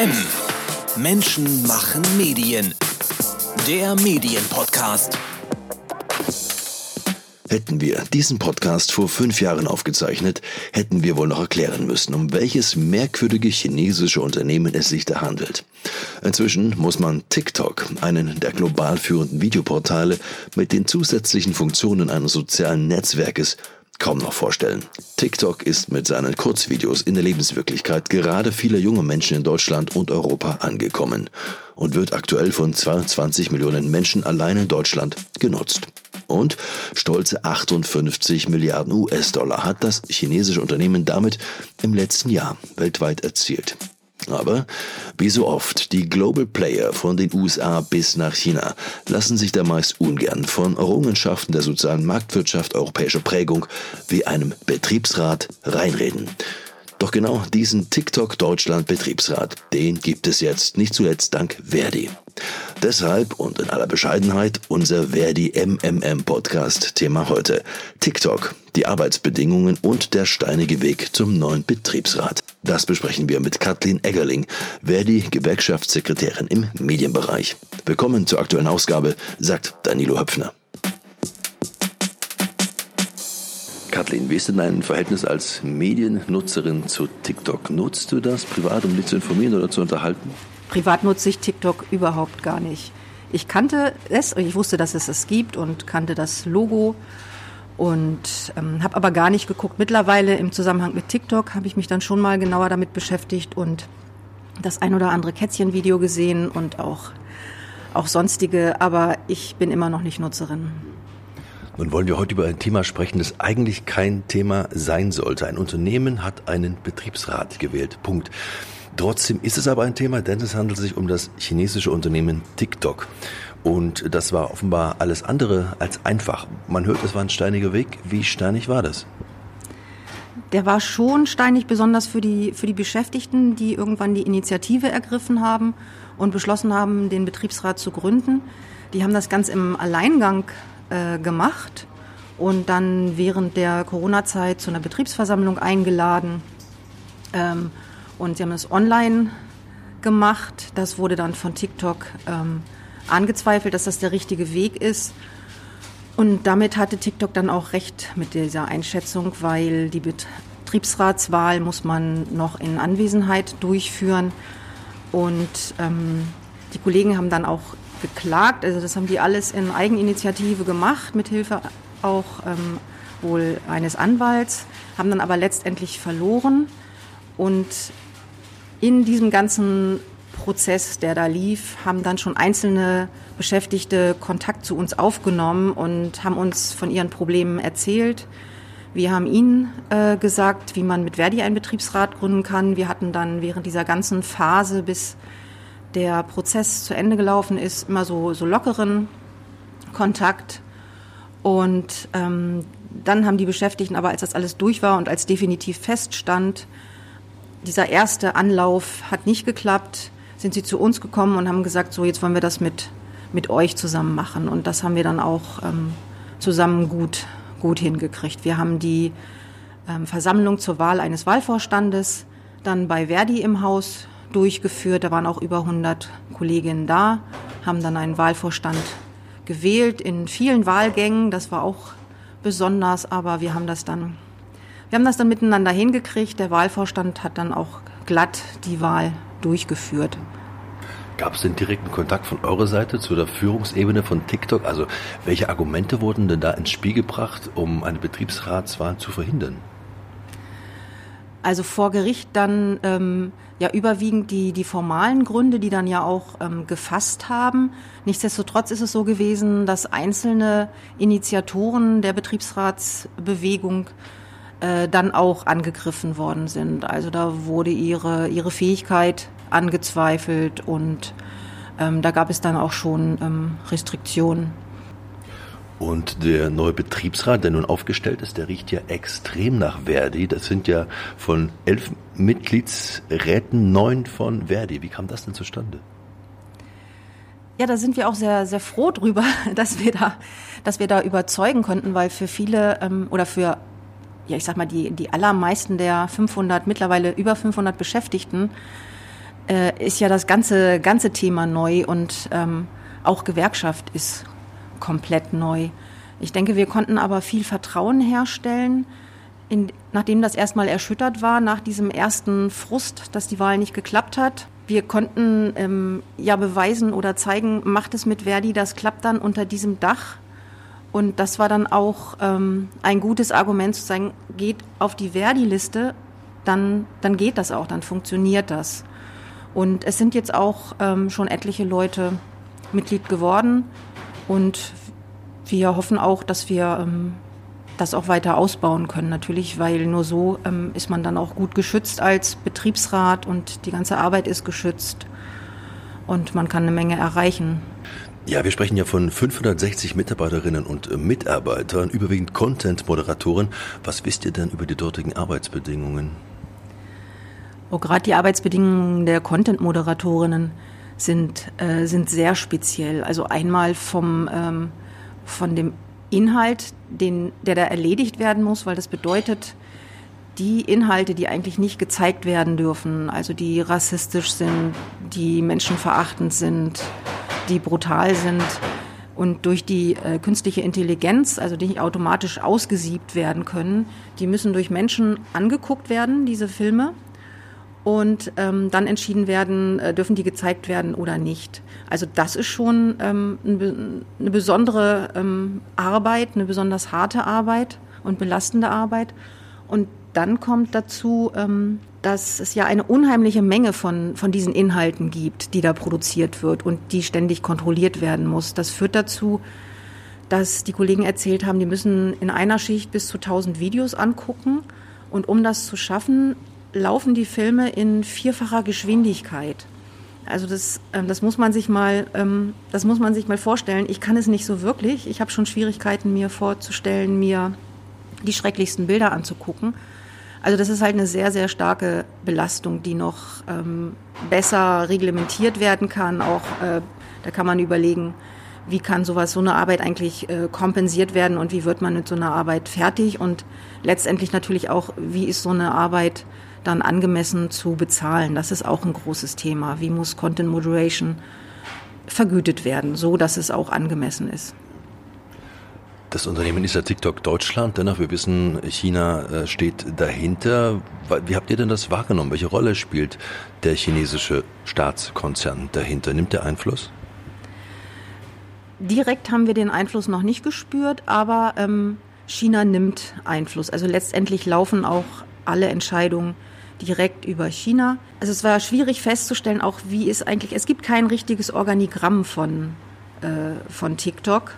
M. Menschen machen Medien. Der Medienpodcast. Hätten wir diesen Podcast vor fünf Jahren aufgezeichnet, hätten wir wohl noch erklären müssen, um welches merkwürdige chinesische Unternehmen es sich da handelt. Inzwischen muss man TikTok, einen der global führenden Videoportale mit den zusätzlichen Funktionen eines sozialen Netzwerkes, kaum noch vorstellen. TikTok ist mit seinen Kurzvideos in der Lebenswirklichkeit gerade vieler junger Menschen in Deutschland und Europa angekommen und wird aktuell von 22 Millionen Menschen allein in Deutschland genutzt. Und stolze 58 Milliarden US-Dollar hat das chinesische Unternehmen damit im letzten Jahr weltweit erzielt. Aber wie so oft, die Global Player von den USA bis nach China lassen sich da meist ungern von Errungenschaften der sozialen Marktwirtschaft europäischer Prägung wie einem Betriebsrat reinreden. Doch genau diesen TikTok Deutschland Betriebsrat, den gibt es jetzt nicht zuletzt dank Verdi. Deshalb und in aller Bescheidenheit unser Verdi MMM Podcast Thema heute. TikTok, die Arbeitsbedingungen und der steinige Weg zum neuen Betriebsrat. Das besprechen wir mit Kathleen Eggerling, Verdi Gewerkschaftssekretärin im Medienbereich. Willkommen zur aktuellen Ausgabe, sagt Danilo Höpfner. Kathleen, wie ist denn dein Verhältnis als Mediennutzerin zu TikTok? Nutzt du das privat, um dich zu informieren oder zu unterhalten? Privat nutze ich TikTok überhaupt gar nicht. Ich kannte es, ich wusste, dass es es gibt und kannte das Logo und ähm, habe aber gar nicht geguckt. Mittlerweile im Zusammenhang mit TikTok habe ich mich dann schon mal genauer damit beschäftigt und das ein oder andere Kätzchenvideo gesehen und auch, auch sonstige, aber ich bin immer noch nicht Nutzerin. Nun wollen wir heute über ein Thema sprechen, das eigentlich kein Thema sein sollte. Ein Unternehmen hat einen Betriebsrat gewählt. Punkt. Trotzdem ist es aber ein Thema, denn es handelt sich um das chinesische Unternehmen TikTok. Und das war offenbar alles andere als einfach. Man hört, es war ein steiniger Weg. Wie steinig war das? Der war schon steinig, besonders für die, für die Beschäftigten, die irgendwann die Initiative ergriffen haben und beschlossen haben, den Betriebsrat zu gründen. Die haben das ganz im Alleingang äh, gemacht und dann während der Corona-Zeit zu einer Betriebsversammlung eingeladen. Ähm, und sie haben es online gemacht. Das wurde dann von TikTok ähm, angezweifelt, dass das der richtige Weg ist. Und damit hatte TikTok dann auch recht mit dieser Einschätzung, weil die Betriebsratswahl muss man noch in Anwesenheit durchführen. Und ähm, die Kollegen haben dann auch geklagt. Also das haben die alles in Eigeninitiative gemacht, mit Hilfe auch ähm, wohl eines Anwalts, haben dann aber letztendlich verloren. Und in diesem ganzen Prozess, der da lief, haben dann schon einzelne Beschäftigte Kontakt zu uns aufgenommen und haben uns von ihren Problemen erzählt. Wir haben ihnen äh, gesagt, wie man mit Verdi einen Betriebsrat gründen kann. Wir hatten dann während dieser ganzen Phase, bis der Prozess zu Ende gelaufen ist, immer so, so lockeren Kontakt. Und ähm, dann haben die Beschäftigten aber, als das alles durch war und als definitiv feststand, dieser erste Anlauf hat nicht geklappt, sind sie zu uns gekommen und haben gesagt, so jetzt wollen wir das mit, mit euch zusammen machen. Und das haben wir dann auch ähm, zusammen gut, gut hingekriegt. Wir haben die ähm, Versammlung zur Wahl eines Wahlvorstandes dann bei Verdi im Haus durchgeführt. Da waren auch über 100 Kolleginnen da, haben dann einen Wahlvorstand gewählt in vielen Wahlgängen. Das war auch besonders, aber wir haben das dann wir haben das dann miteinander hingekriegt. Der Wahlvorstand hat dann auch glatt die Wahl durchgeführt. Gab es den direkten Kontakt von eurer Seite zu der Führungsebene von TikTok? Also welche Argumente wurden denn da ins Spiel gebracht, um eine Betriebsratswahl zu verhindern? Also vor Gericht dann ähm, ja überwiegend die, die formalen Gründe, die dann ja auch ähm, gefasst haben. Nichtsdestotrotz ist es so gewesen, dass einzelne Initiatoren der Betriebsratsbewegung äh, dann auch angegriffen worden sind. Also da wurde ihre, ihre Fähigkeit angezweifelt und ähm, da gab es dann auch schon ähm, Restriktionen. Und der neue Betriebsrat, der nun aufgestellt ist, der riecht ja extrem nach Verdi. Das sind ja von elf Mitgliedsräten neun von Verdi. Wie kam das denn zustande? Ja, da sind wir auch sehr, sehr froh drüber, dass wir da, dass wir da überzeugen konnten, weil für viele ähm, oder für ja, ich sag mal, die, die allermeisten der 500, mittlerweile über 500 Beschäftigten äh, ist ja das ganze, ganze Thema neu und ähm, auch Gewerkschaft ist komplett neu. Ich denke, wir konnten aber viel Vertrauen herstellen, in, nachdem das erstmal erschüttert war, nach diesem ersten Frust, dass die Wahl nicht geklappt hat. Wir konnten ähm, ja beweisen oder zeigen, macht es mit Verdi, das klappt dann unter diesem Dach. Und das war dann auch ähm, ein gutes Argument zu sagen, geht auf die Verdi-Liste, dann, dann geht das auch, dann funktioniert das. Und es sind jetzt auch ähm, schon etliche Leute Mitglied geworden und wir hoffen auch, dass wir ähm, das auch weiter ausbauen können, natürlich, weil nur so ähm, ist man dann auch gut geschützt als Betriebsrat und die ganze Arbeit ist geschützt und man kann eine Menge erreichen. Ja, wir sprechen ja von 560 Mitarbeiterinnen und Mitarbeitern, überwiegend Content-Moderatoren. Was wisst ihr denn über die dortigen Arbeitsbedingungen? Oh, Gerade die Arbeitsbedingungen der Content-Moderatorinnen sind, äh, sind sehr speziell. Also einmal vom, ähm, von dem Inhalt, den, der da erledigt werden muss, weil das bedeutet, die Inhalte, die eigentlich nicht gezeigt werden dürfen, also die rassistisch sind, die menschenverachtend sind, die brutal sind und durch die äh, künstliche Intelligenz, also die nicht automatisch ausgesiebt werden können, die müssen durch Menschen angeguckt werden, diese Filme und ähm, dann entschieden werden, äh, dürfen die gezeigt werden oder nicht. Also das ist schon ähm, eine besondere ähm, Arbeit, eine besonders harte Arbeit und belastende Arbeit. Und dann kommt dazu, ähm, dass es ja eine unheimliche Menge von, von diesen Inhalten gibt, die da produziert wird und die ständig kontrolliert werden muss. Das führt dazu, dass die Kollegen erzählt haben, die müssen in einer Schicht bis zu 1000 Videos angucken. Und um das zu schaffen, laufen die Filme in vierfacher Geschwindigkeit. Also das, ähm, das muss man sich mal, ähm, das muss man sich mal vorstellen. Ich kann es nicht so wirklich. Ich habe schon Schwierigkeiten, mir vorzustellen, mir die schrecklichsten Bilder anzugucken. Also das ist halt eine sehr, sehr starke Belastung, die noch ähm, besser reglementiert werden kann. Auch äh, da kann man überlegen, wie kann sowas, so eine Arbeit eigentlich äh, kompensiert werden und wie wird man mit so einer Arbeit fertig und letztendlich natürlich auch, wie ist so eine Arbeit dann angemessen zu bezahlen. Das ist auch ein großes Thema. Wie muss Content Moderation vergütet werden, so dass es auch angemessen ist? Das Unternehmen ist ja TikTok Deutschland, dennoch wir wissen, China äh, steht dahinter. Wie habt ihr denn das wahrgenommen? Welche Rolle spielt der chinesische Staatskonzern dahinter? Nimmt der Einfluss? Direkt haben wir den Einfluss noch nicht gespürt, aber ähm, China nimmt Einfluss. Also letztendlich laufen auch alle Entscheidungen direkt über China. Also es war schwierig festzustellen, auch wie es eigentlich, es gibt kein richtiges Organigramm von, äh, von TikTok.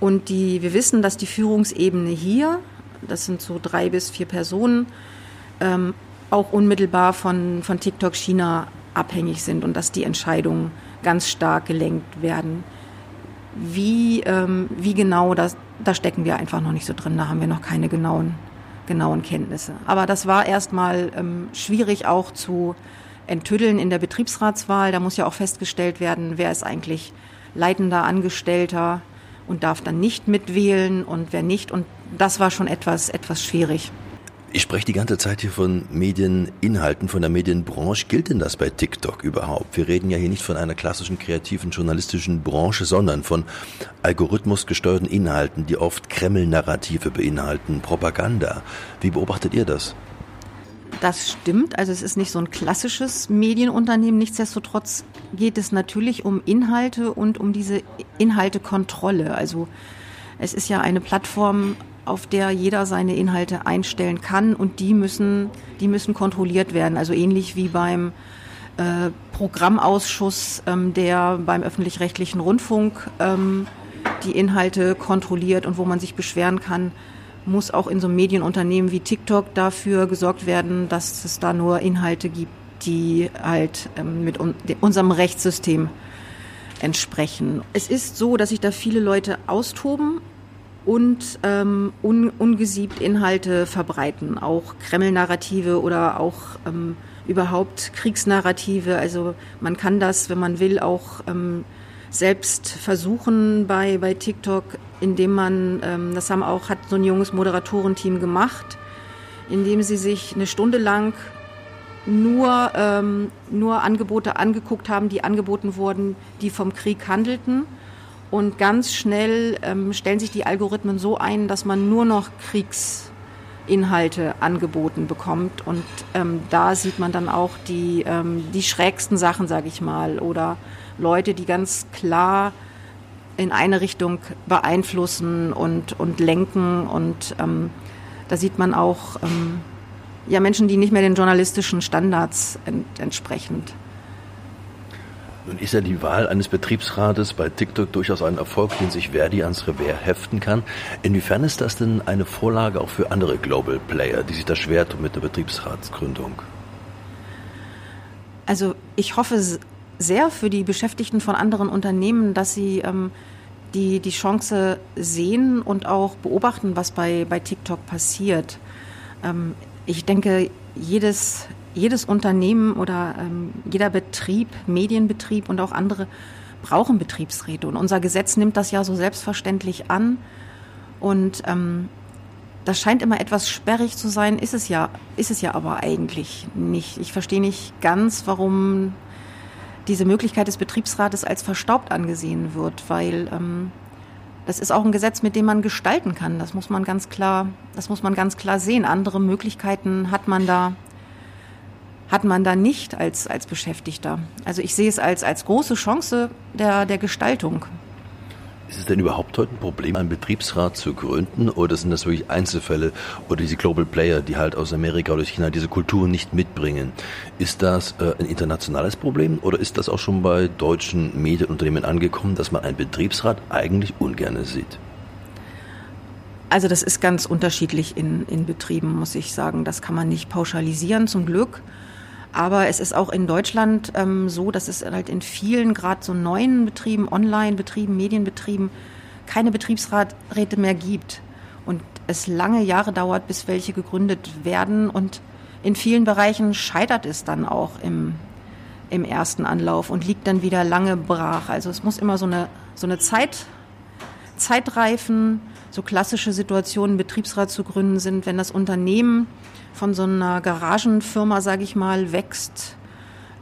Und die, wir wissen, dass die Führungsebene hier, das sind so drei bis vier Personen, ähm, auch unmittelbar von, von TikTok China abhängig sind und dass die Entscheidungen ganz stark gelenkt werden. Wie, ähm, wie genau, das, da stecken wir einfach noch nicht so drin, da haben wir noch keine genauen genauen Kenntnisse. Aber das war erstmal ähm, schwierig auch zu enttüddeln in der Betriebsratswahl. Da muss ja auch festgestellt werden, wer ist eigentlich leitender Angestellter und darf dann nicht mitwählen und wer nicht. Und das war schon etwas, etwas schwierig. Ich spreche die ganze Zeit hier von Medieninhalten, von der Medienbranche. Gilt denn das bei TikTok überhaupt? Wir reden ja hier nicht von einer klassischen kreativen journalistischen Branche, sondern von algorithmusgesteuerten Inhalten, die oft Kreml-Narrative beinhalten, Propaganda. Wie beobachtet ihr das? Das stimmt. Also es ist nicht so ein klassisches Medienunternehmen. Nichtsdestotrotz geht es natürlich um Inhalte und um diese Inhaltekontrolle. Also es ist ja eine Plattform, auf der jeder seine Inhalte einstellen kann und die müssen, die müssen kontrolliert werden. Also ähnlich wie beim äh, Programmausschuss, ähm, der beim öffentlich-rechtlichen Rundfunk ähm, die Inhalte kontrolliert und wo man sich beschweren kann, muss auch in so einem Medienunternehmen wie TikTok dafür gesorgt werden, dass es da nur Inhalte gibt, die halt ähm, mit un unserem Rechtssystem entsprechen. Es ist so, dass sich da viele Leute austoben und ähm, un, ungesiebt Inhalte verbreiten, auch Kreml-Narrative oder auch ähm, überhaupt Kriegsnarrative. Also man kann das, wenn man will, auch ähm, selbst versuchen bei, bei TikTok, indem man, ähm, das haben auch, hat so ein junges Moderatorenteam gemacht, indem sie sich eine Stunde lang nur, ähm, nur Angebote angeguckt haben, die angeboten wurden, die vom Krieg handelten. Und ganz schnell ähm, stellen sich die Algorithmen so ein, dass man nur noch Kriegsinhalte angeboten bekommt. Und ähm, da sieht man dann auch die, ähm, die schrägsten Sachen, sage ich mal, oder Leute, die ganz klar in eine Richtung beeinflussen und, und lenken. Und ähm, da sieht man auch ähm, ja, Menschen, die nicht mehr den journalistischen Standards ent entsprechend. Nun ist ja die Wahl eines Betriebsrates bei TikTok durchaus ein Erfolg, den sich Verdi ans Revers heften kann. Inwiefern ist das denn eine Vorlage auch für andere Global Player, die sich da schwer tun mit der Betriebsratsgründung? Also ich hoffe sehr für die Beschäftigten von anderen Unternehmen, dass sie ähm, die, die Chance sehen und auch beobachten, was bei, bei TikTok passiert. Ähm, ich denke, jedes, jedes Unternehmen oder ähm, jeder Betrieb, Medienbetrieb und auch andere brauchen Betriebsräte. Und unser Gesetz nimmt das ja so selbstverständlich an. Und ähm, das scheint immer etwas sperrig zu sein, ist es ja, ist es ja aber eigentlich nicht. Ich verstehe nicht ganz, warum diese Möglichkeit des Betriebsrates als verstaubt angesehen wird, weil ähm, das ist auch ein Gesetz, mit dem man gestalten kann. Das muss man ganz klar, das muss man ganz klar sehen. Andere Möglichkeiten hat man da, hat man da nicht als, als Beschäftigter. Also ich sehe es als, als große Chance der, der Gestaltung. Ist es denn überhaupt heute ein Problem, einen Betriebsrat zu gründen oder sind das wirklich Einzelfälle oder diese Global Player, die halt aus Amerika oder China diese Kultur nicht mitbringen? Ist das äh, ein internationales Problem oder ist das auch schon bei deutschen Medienunternehmen angekommen, dass man einen Betriebsrat eigentlich ungern sieht? Also das ist ganz unterschiedlich in, in Betrieben, muss ich sagen. Das kann man nicht pauschalisieren, zum Glück. Aber es ist auch in Deutschland ähm, so, dass es halt in vielen, gerade so neuen Betrieben, Online-Betrieben, Medienbetrieben, keine Betriebsräte mehr gibt. Und es lange Jahre dauert, bis welche gegründet werden. Und in vielen Bereichen scheitert es dann auch im, im ersten Anlauf und liegt dann wieder lange brach. Also es muss immer so eine, so eine Zeit, Zeitreifen, so klassische Situationen, Betriebsrat zu gründen sind, wenn das Unternehmen von so einer Garagenfirma, sage ich mal, wächst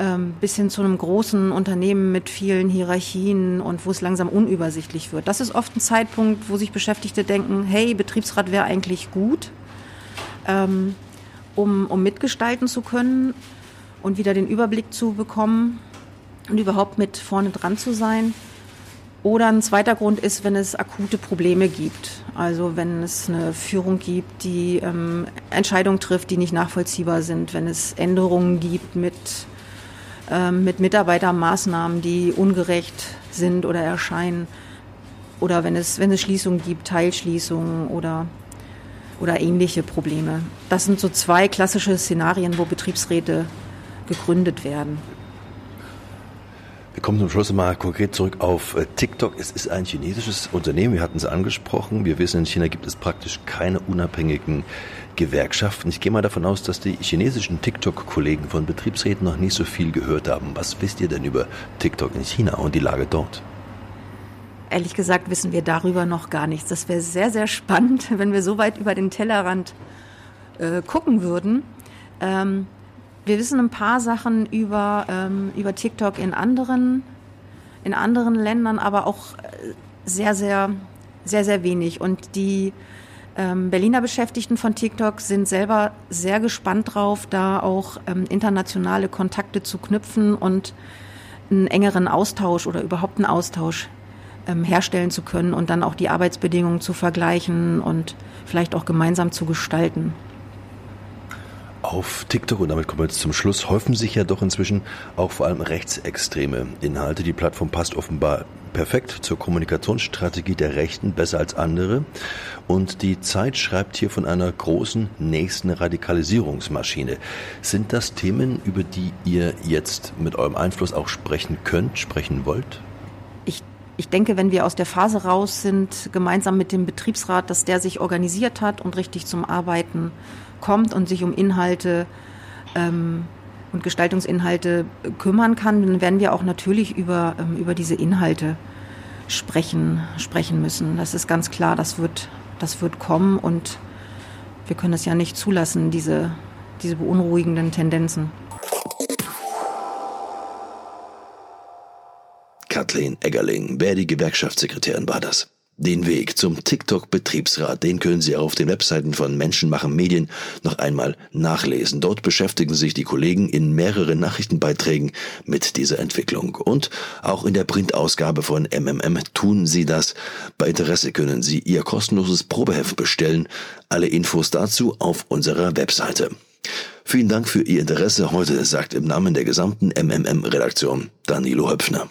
ähm, bis hin zu einem großen Unternehmen mit vielen Hierarchien und wo es langsam unübersichtlich wird. Das ist oft ein Zeitpunkt, wo sich Beschäftigte denken, hey, Betriebsrat wäre eigentlich gut, ähm, um, um mitgestalten zu können und wieder den Überblick zu bekommen und überhaupt mit vorne dran zu sein. Oder ein zweiter Grund ist, wenn es akute Probleme gibt. Also wenn es eine Führung gibt, die ähm, Entscheidungen trifft, die nicht nachvollziehbar sind, wenn es Änderungen gibt mit, ähm, mit Mitarbeitermaßnahmen, die ungerecht sind oder erscheinen. Oder wenn es, wenn es Schließungen gibt, Teilschließungen oder, oder ähnliche Probleme. Das sind so zwei klassische Szenarien, wo Betriebsräte gegründet werden. Wir kommen zum Schluss mal konkret zurück auf äh, TikTok. Es ist ein chinesisches Unternehmen, wir hatten es angesprochen. Wir wissen, in China gibt es praktisch keine unabhängigen Gewerkschaften. Ich gehe mal davon aus, dass die chinesischen TikTok-Kollegen von Betriebsräten noch nicht so viel gehört haben. Was wisst ihr denn über TikTok in China und die Lage dort? Ehrlich gesagt wissen wir darüber noch gar nichts. Das wäre sehr, sehr spannend, wenn wir so weit über den Tellerrand äh, gucken würden. Ähm, wir wissen ein paar Sachen über, ähm, über TikTok in anderen, in anderen Ländern, aber auch äh, sehr, sehr, sehr, sehr wenig. Und die ähm, Berliner Beschäftigten von TikTok sind selber sehr gespannt drauf, da auch ähm, internationale Kontakte zu knüpfen und einen engeren Austausch oder überhaupt einen Austausch ähm, herstellen zu können und dann auch die Arbeitsbedingungen zu vergleichen und vielleicht auch gemeinsam zu gestalten. Auf TikTok, und damit kommen wir jetzt zum Schluss, häufen sich ja doch inzwischen auch vor allem rechtsextreme Inhalte. Die Plattform passt offenbar perfekt zur Kommunikationsstrategie der Rechten, besser als andere. Und die Zeit schreibt hier von einer großen nächsten Radikalisierungsmaschine. Sind das Themen, über die ihr jetzt mit eurem Einfluss auch sprechen könnt, sprechen wollt? Ich denke, wenn wir aus der Phase raus sind, gemeinsam mit dem Betriebsrat, dass der sich organisiert hat und richtig zum Arbeiten kommt und sich um Inhalte ähm, und Gestaltungsinhalte kümmern kann, dann werden wir auch natürlich über, ähm, über diese Inhalte sprechen, sprechen müssen. Das ist ganz klar, das wird, das wird kommen und wir können es ja nicht zulassen, diese, diese beunruhigenden Tendenzen. Kathleen Eggerling. Wer die Gewerkschaftssekretärin war das? Den Weg zum TikTok-Betriebsrat, den können Sie auf den Webseiten von Menschen machen Medien noch einmal nachlesen. Dort beschäftigen sich die Kollegen in mehreren Nachrichtenbeiträgen mit dieser Entwicklung. Und auch in der Printausgabe von MMM tun Sie das. Bei Interesse können Sie Ihr kostenloses Probeheft bestellen. Alle Infos dazu auf unserer Webseite. Vielen Dank für Ihr Interesse heute, sagt im Namen der gesamten MMM-Redaktion Danilo Höpfner.